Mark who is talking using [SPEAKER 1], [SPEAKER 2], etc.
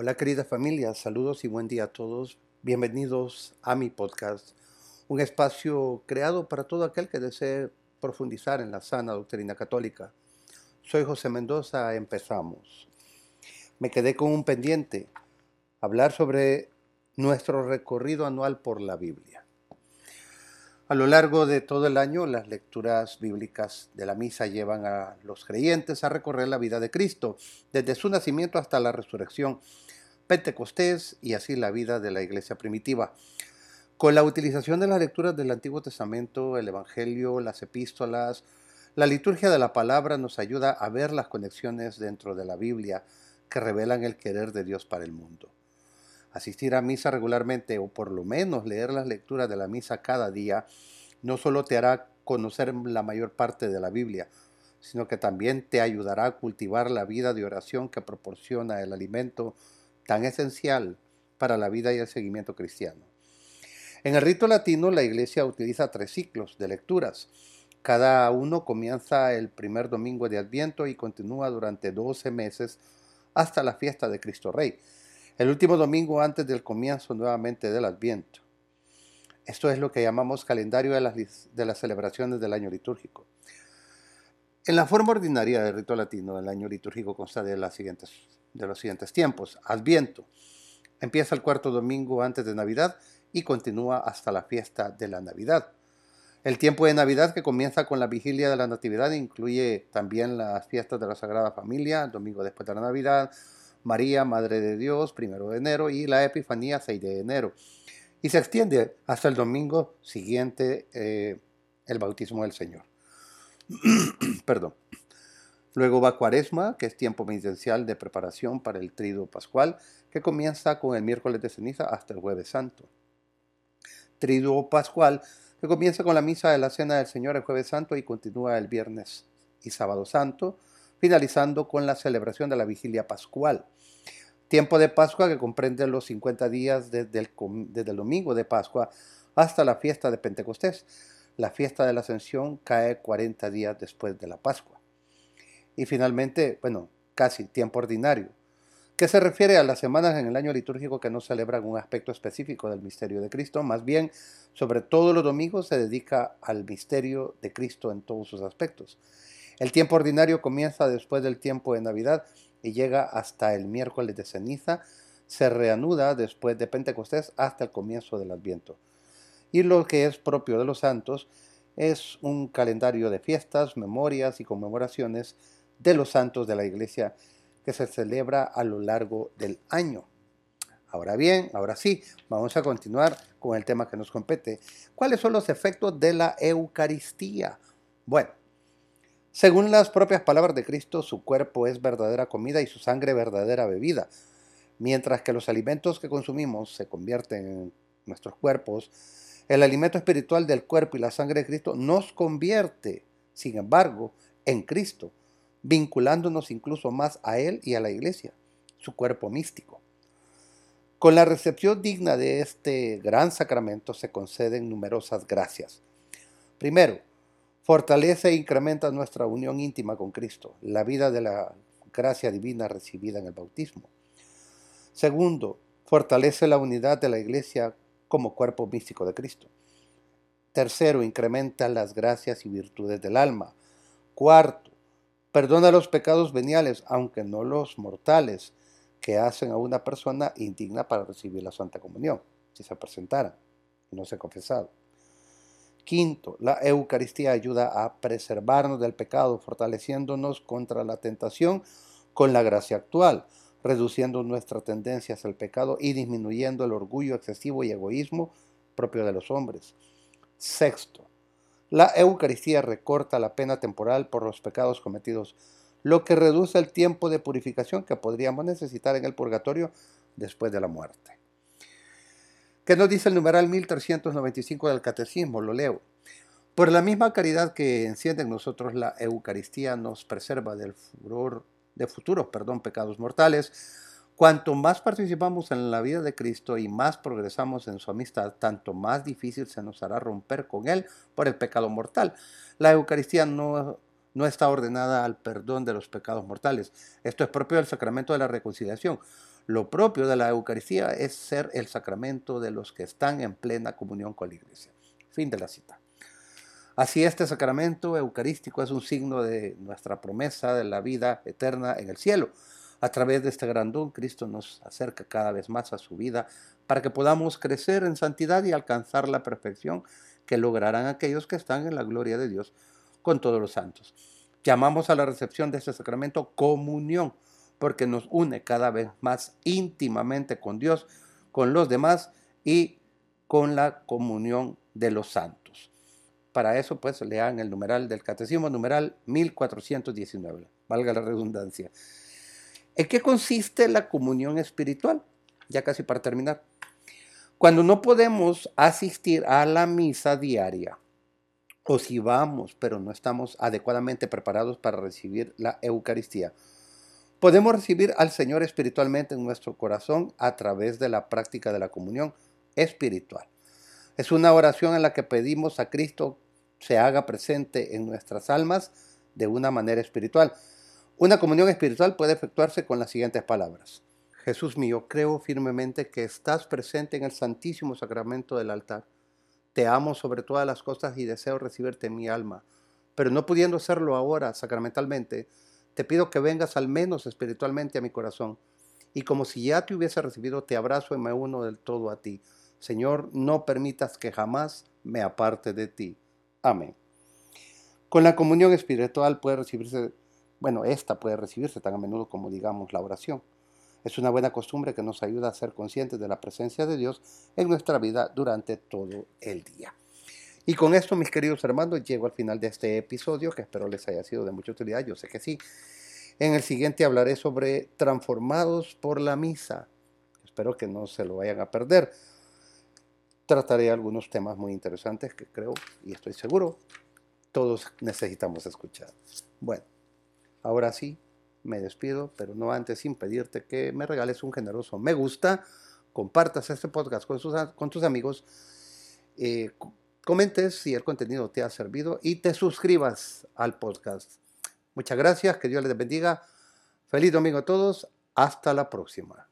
[SPEAKER 1] Hola querida familia, saludos y buen día a todos. Bienvenidos a mi podcast, un espacio creado para todo aquel que desee profundizar en la sana doctrina católica. Soy José Mendoza, empezamos. Me quedé con un pendiente, hablar sobre nuestro recorrido anual por la Biblia. A lo largo de todo el año, las lecturas bíblicas de la misa llevan a los creyentes a recorrer la vida de Cristo, desde su nacimiento hasta la resurrección, Pentecostés y así la vida de la iglesia primitiva. Con la utilización de las lecturas del Antiguo Testamento, el Evangelio, las epístolas, la liturgia de la palabra nos ayuda a ver las conexiones dentro de la Biblia que revelan el querer de Dios para el mundo. Asistir a misa regularmente o por lo menos leer las lecturas de la misa cada día no solo te hará conocer la mayor parte de la Biblia, sino que también te ayudará a cultivar la vida de oración que proporciona el alimento tan esencial para la vida y el seguimiento cristiano. En el rito latino la iglesia utiliza tres ciclos de lecturas. Cada uno comienza el primer domingo de Adviento y continúa durante 12 meses hasta la fiesta de Cristo Rey el último domingo antes del comienzo nuevamente del Adviento. Esto es lo que llamamos calendario de las, de las celebraciones del año litúrgico. En la forma ordinaria del rito latino, el año litúrgico consta de, las siguientes, de los siguientes tiempos. Adviento. Empieza el cuarto domingo antes de Navidad y continúa hasta la fiesta de la Navidad. El tiempo de Navidad que comienza con la vigilia de la Natividad incluye también las fiestas de la Sagrada Familia, domingo después de la Navidad, María, Madre de Dios, primero de enero, y la Epifanía, 6 de enero. Y se extiende hasta el domingo siguiente, eh, el bautismo del Señor. Perdón. Luego va Cuaresma, que es tiempo penitencial de preparación para el trido pascual, que comienza con el miércoles de ceniza hasta el jueves santo. Triduo pascual, que comienza con la misa de la cena del Señor el jueves santo y continúa el viernes y sábado santo finalizando con la celebración de la vigilia pascual. Tiempo de Pascua que comprende los 50 días desde el, domingo de Pascua hasta la fiesta de Pentecostés. La fiesta de la Ascensión cae 40 días después de la Pascua. Y finalmente, bueno, casi tiempo ordinario, que se refiere a las semanas en el año litúrgico que no celebran un aspecto específico del misterio de Cristo, más bien, sobre todos los domingos se dedica al misterio de Cristo en todos sus aspectos. El tiempo ordinario comienza después del tiempo de Navidad y llega hasta el miércoles de ceniza, se reanuda después de Pentecostés hasta el comienzo del Adviento. Y lo que es propio de los santos es un calendario de fiestas, memorias y conmemoraciones de los santos de la iglesia que se celebra a lo largo del año. Ahora bien, ahora sí, vamos a continuar con el tema que nos compete. ¿Cuáles son los efectos de la Eucaristía? Bueno, según las propias palabras de Cristo, su cuerpo es verdadera comida y su sangre verdadera bebida. Mientras que los alimentos que consumimos se convierten en nuestros cuerpos, el alimento espiritual del cuerpo y la sangre de Cristo nos convierte, sin embargo, en Cristo, vinculándonos incluso más a Él y a la iglesia, su cuerpo místico. Con la recepción digna de este gran sacramento se conceden numerosas gracias. Primero, Fortalece e incrementa nuestra unión íntima con Cristo, la vida de la gracia divina recibida en el bautismo. Segundo, fortalece la unidad de la iglesia como cuerpo místico de Cristo. Tercero, incrementa las gracias y virtudes del alma. Cuarto, perdona los pecados veniales, aunque no los mortales, que hacen a una persona indigna para recibir la Santa Comunión, si se presentara y no se ha confesado. Quinto, la Eucaristía ayuda a preservarnos del pecado, fortaleciéndonos contra la tentación con la gracia actual, reduciendo nuestra tendencia hacia el pecado y disminuyendo el orgullo excesivo y egoísmo propio de los hombres. Sexto, la Eucaristía recorta la pena temporal por los pecados cometidos, lo que reduce el tiempo de purificación que podríamos necesitar en el purgatorio después de la muerte. ¿Qué nos dice el numeral 1395 del Catecismo? Lo leo. Por la misma caridad que enciende en nosotros la Eucaristía nos preserva del furor de futuros, perdón, pecados mortales. Cuanto más participamos en la vida de Cristo y más progresamos en su amistad, tanto más difícil se nos hará romper con Él por el pecado mortal. La Eucaristía no, no está ordenada al perdón de los pecados mortales. Esto es propio del sacramento de la reconciliación Lo propio de la Eucaristía es ser el sacramento de los que están en plena comunión con la Iglesia. Fin de la cita. Así este sacramento eucarístico es un signo de nuestra promesa de la vida eterna en el cielo. A través de este gran don, Cristo nos acerca cada vez más a su vida para que podamos crecer en santidad y alcanzar la perfección que lograrán aquellos que están en la gloria de Dios con todos los santos. Llamamos a la recepción de este sacramento comunión porque nos une cada vez más íntimamente con Dios, con los demás y con la comunión de los santos. Para eso, pues, lean el numeral del Catecismo, numeral 1419, valga la redundancia. ¿En qué consiste la comunión espiritual? Ya casi para terminar. Cuando no podemos asistir a la misa diaria, o si vamos, pero no estamos adecuadamente preparados para recibir la Eucaristía, Podemos recibir al Señor espiritualmente en nuestro corazón a través de la práctica de la comunión espiritual. Es una oración en la que pedimos a Cristo se haga presente en nuestras almas de una manera espiritual. Una comunión espiritual puede efectuarse con las siguientes palabras. Jesús mío, creo firmemente que estás presente en el santísimo sacramento del altar. Te amo sobre todas las cosas y deseo recibirte en mi alma, pero no pudiendo hacerlo ahora sacramentalmente, te pido que vengas al menos espiritualmente a mi corazón. Y como si ya te hubiese recibido, te abrazo y me uno del todo a ti. Señor, no permitas que jamás me aparte de ti. Amén. Con la comunión espiritual puede recibirse, bueno, esta puede recibirse tan a menudo como digamos la oración. Es una buena costumbre que nos ayuda a ser conscientes de la presencia de Dios en nuestra vida durante todo el día. Y con esto, mis queridos hermanos, llego al final de este episodio, que espero les haya sido de mucha utilidad, yo sé que sí. En el siguiente hablaré sobre transformados por la misa. Espero que no se lo vayan a perder. Trataré algunos temas muy interesantes que creo y estoy seguro todos necesitamos escuchar. Bueno, ahora sí, me despido, pero no antes sin pedirte que me regales un generoso me gusta, compartas este podcast con, con tus amigos. Eh, comentes si el contenido te ha servido y te suscribas al podcast. Muchas gracias, que Dios les bendiga. Feliz domingo a todos. Hasta la próxima.